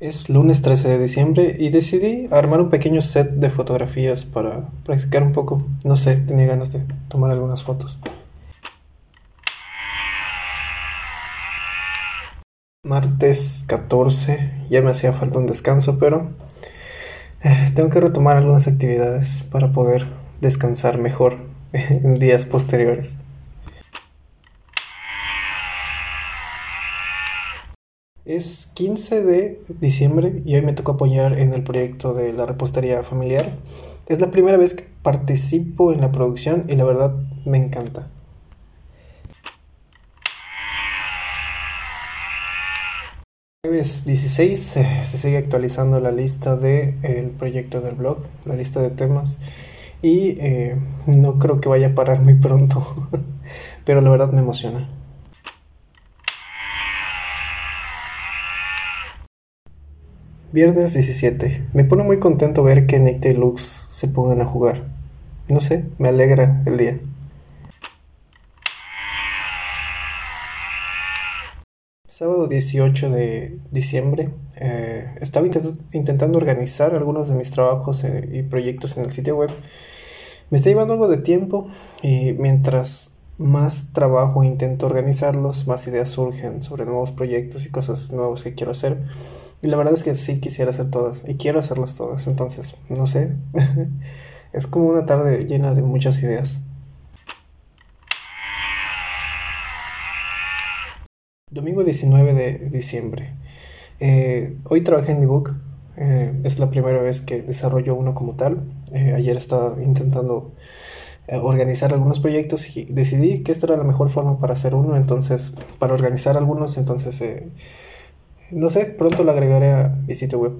Es lunes 13 de diciembre y decidí armar un pequeño set de fotografías para practicar un poco. No sé, tenía ganas de tomar algunas fotos. Martes 14, ya me hacía falta un descanso, pero eh, tengo que retomar algunas actividades para poder descansar mejor en días posteriores. Es 15 de diciembre y hoy me tocó apoyar en el proyecto de la repostería familiar. Es la primera vez que participo en la producción y la verdad me encanta. Jueves 16 eh, se sigue actualizando la lista del proyecto del blog, la lista de temas y eh, no creo que vaya a parar muy pronto, pero la verdad me emociona. Viernes 17. Me pone muy contento ver que Nicta y Lux se pongan a jugar. No sé, me alegra el día. Sábado 18 de diciembre. eh, estaba intent- intentando organizar algunos de mis trabajos eh, y proyectos en el sitio web. Me está llevando algo de tiempo y mientras más trabajo intento organizarlos, más ideas surgen sobre nuevos proyectos y cosas nuevas que quiero hacer. Y la verdad es que sí quisiera hacer todas y quiero hacerlas todas. Entonces, no sé. es como una tarde llena de muchas ideas. Domingo 19 de diciembre. Eh, hoy trabajé en mi book. Eh, es la primera vez que desarrollo uno como tal. Eh, ayer estaba intentando organizar algunos proyectos y decidí que esta era la mejor forma para hacer uno. Entonces, para organizar algunos, entonces, no sé, pronto lo agregaré a mi sitio web.